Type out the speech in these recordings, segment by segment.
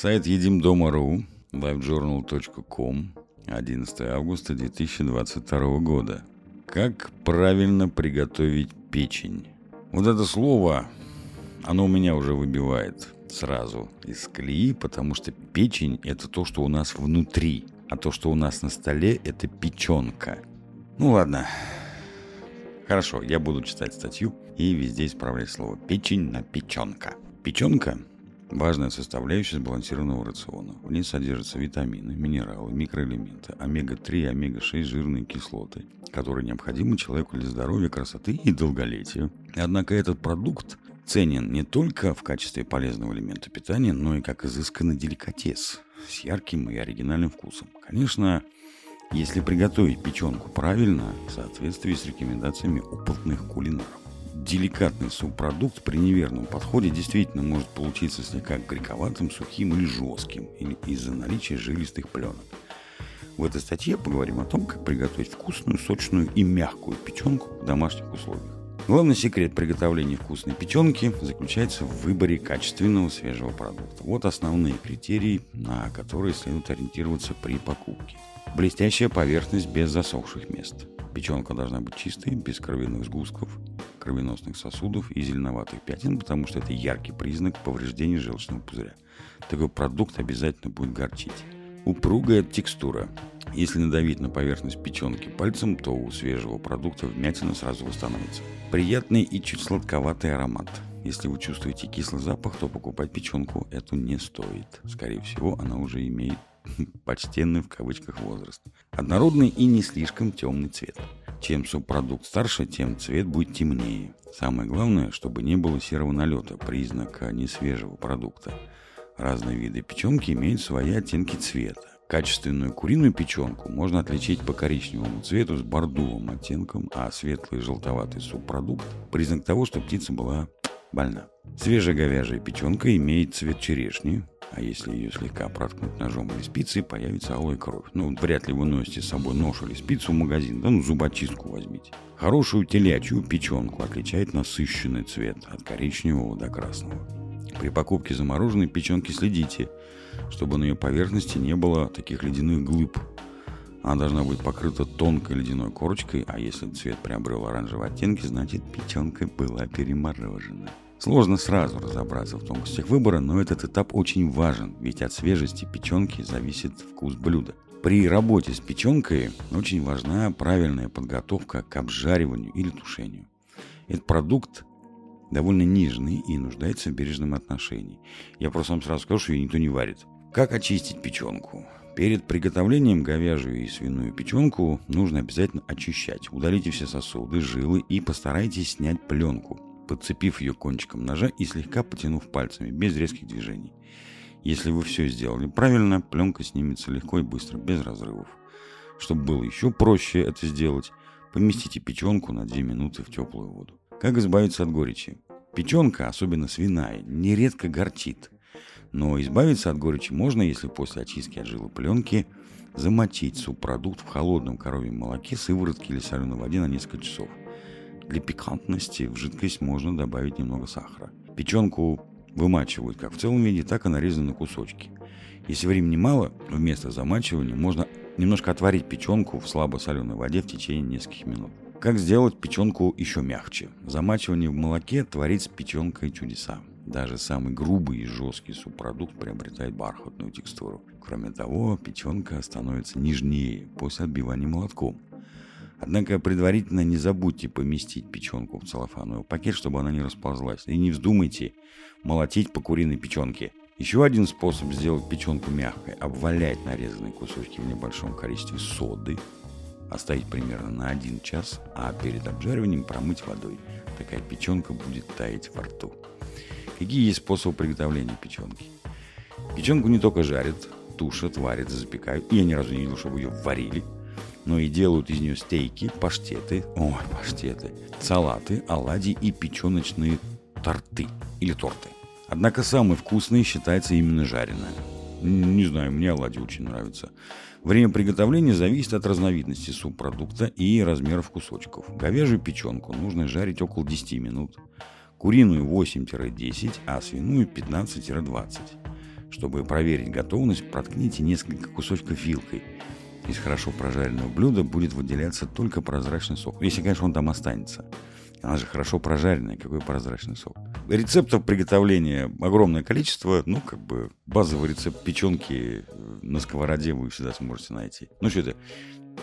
Сайт едимдома.ру, livejournal.com, 11 августа 2022 года. Как правильно приготовить печень? Вот это слово, оно у меня уже выбивает сразу из колеи, потому что печень – это то, что у нас внутри, а то, что у нас на столе – это печенка. Ну ладно, хорошо, я буду читать статью и везде исправлять слово «печень» на «печенка». Печенка Важная составляющая сбалансированного рациона. В ней содержатся витамины, минералы, микроэлементы, омега-3 и омега-6 жирные кислоты, которые необходимы человеку для здоровья, красоты и долголетия. Однако этот продукт ценен не только в качестве полезного элемента питания, но и как изысканный деликатес с ярким и оригинальным вкусом. Конечно, если приготовить печенку правильно, в соответствии с рекомендациями опытных кулинаров деликатный субпродукт при неверном подходе действительно может получиться слегка грековатым, сухим или жестким, или из-за наличия жилистых пленок. В этой статье поговорим о том, как приготовить вкусную, сочную и мягкую печенку в домашних условиях. Главный секрет приготовления вкусной печенки заключается в выборе качественного свежего продукта. Вот основные критерии, на которые следует ориентироваться при покупке. Блестящая поверхность без засохших мест. Печенка должна быть чистой, без кровяных сгустков, кровеносных сосудов и зеленоватых пятен, потому что это яркий признак повреждения желчного пузыря. Такой продукт обязательно будет горчить. Упругая текстура. Если надавить на поверхность печенки пальцем, то у свежего продукта вмятина сразу восстановится. Приятный и чуть сладковатый аромат. Если вы чувствуете кислый запах, то покупать печенку эту не стоит. Скорее всего, она уже имеет почтенный в кавычках возраст. Однородный и не слишком темный цвет. Чем субпродукт старше, тем цвет будет темнее. Самое главное, чтобы не было серого налета, признака несвежего продукта. Разные виды печенки имеют свои оттенки цвета. Качественную куриную печенку можно отличить по коричневому цвету с бордовым оттенком, а светлый желтоватый субпродукт – признак того, что птица была больна. Свежая говяжья печенка имеет цвет черешни, а если ее слегка проткнуть ножом или спицей, появится алая кровь. Ну, вряд ли вы носите с собой нож или спицу в магазин, да ну зубочистку возьмите. Хорошую телячью печенку отличает насыщенный цвет от коричневого до красного. При покупке замороженной печенки следите, чтобы на ее поверхности не было таких ледяных глыб. Она должна быть покрыта тонкой ледяной корочкой, а если цвет приобрел оранжевые оттенки, значит печенка была переморожена. Сложно сразу разобраться в тонкостях выбора, но этот этап очень важен, ведь от свежести печенки зависит вкус блюда. При работе с печенкой очень важна правильная подготовка к обжариванию или тушению. Этот продукт довольно нежный и нуждается в бережном отношении. Я просто вам сразу скажу, что ее никто не варит. Как очистить печенку? Перед приготовлением говяжью и свиную печенку нужно обязательно очищать. Удалите все сосуды, жилы и постарайтесь снять пленку подцепив ее кончиком ножа и слегка потянув пальцами, без резких движений. Если вы все сделали правильно, пленка снимется легко и быстро, без разрывов. Чтобы было еще проще это сделать, поместите печенку на 2 минуты в теплую воду. Как избавиться от горечи? Печенка, особенно свиная, нередко горчит. Но избавиться от горечи можно, если после очистки от жилы пленки замочить субпродукт в холодном коровьем молоке, сыворотке или соленой воде на несколько часов – для пикантности в жидкость можно добавить немного сахара. Печенку вымачивают как в целом виде, так и нарезаны на кусочки. Если времени мало, вместо замачивания можно немножко отварить печенку в слабо-соленой воде в течение нескольких минут. Как сделать печенку еще мягче? Замачивание в молоке творит с печенкой чудеса. Даже самый грубый и жесткий субпродукт приобретает бархатную текстуру. Кроме того, печенка становится нежнее после отбивания молотком. Однако предварительно не забудьте поместить печенку в целлофановый пакет, чтобы она не расползлась. И не вздумайте молотить по куриной печенке. Еще один способ сделать печенку мягкой – обвалять нарезанные кусочки в небольшом количестве соды, оставить примерно на 1 час, а перед обжариванием промыть водой. Такая печенка будет таять во рту. Какие есть способы приготовления печенки? Печенку не только жарят, тушат, варят, запекают. Я ни разу не видел, чтобы ее варили – но и делают из нее стейки, паштеты, ой, паштеты, салаты, оладьи и печеночные торты или торты. Однако самый вкусный считается именно жареная. Не знаю, мне оладьи очень нравятся. Время приготовления зависит от разновидности субпродукта и размеров кусочков. Говяжью печенку нужно жарить около 10 минут. куриную 8-10, а свиную 15-20. Чтобы проверить готовность, проткните несколько кусочков вилкой. Из хорошо прожаренного блюда будет выделяться только прозрачный сок. Если, конечно, он там останется. Она же хорошо прожаренная, какой прозрачный сок. Рецептов приготовления огромное количество. Ну, как бы базовый рецепт печенки на сковороде вы всегда сможете найти. Ну, что это?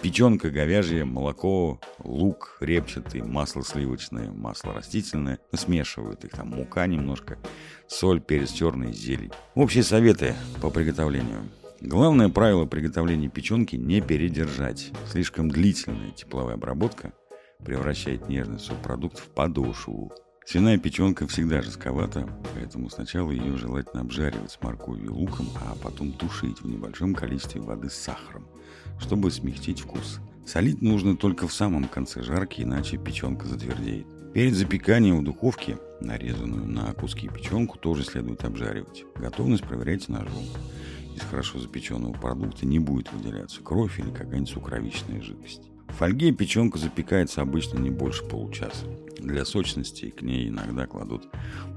Печенка, говяжье, молоко, лук репчатый, масло сливочное, масло растительное. Смешивают их там, мука немножко, соль, перец черный, зелень. Общие советы по приготовлению. Главное правило приготовления печенки – не передержать. Слишком длительная тепловая обработка превращает нежный субпродукт в подошву. Свиная печенка всегда жестковата, поэтому сначала ее желательно обжаривать с морковью и луком, а потом тушить в небольшом количестве воды с сахаром, чтобы смягчить вкус. Солить нужно только в самом конце жарки, иначе печенка затвердеет. Перед запеканием в духовке нарезанную на куски печенку тоже следует обжаривать. Готовность проверяйте ножом. Из хорошо запеченного продукта не будет выделяться кровь или какая-нибудь сукровичная жидкость. В фольге печенка запекается обычно не больше получаса. Для сочности к ней иногда кладут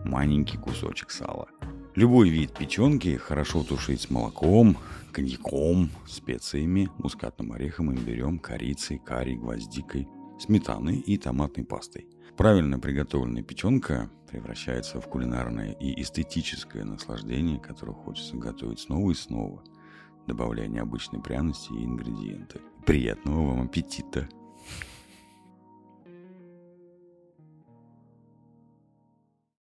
маленький кусочек сала. Любой вид печенки хорошо тушить с молоком, коньяком, специями, мускатным орехом, имбирем, корицей, карри, гвоздикой, сметаной и томатной пастой. Правильно приготовленная печенка превращается в кулинарное и эстетическое наслаждение, которое хочется готовить снова и снова, добавляя необычные пряности и ингредиенты. Приятного вам аппетита!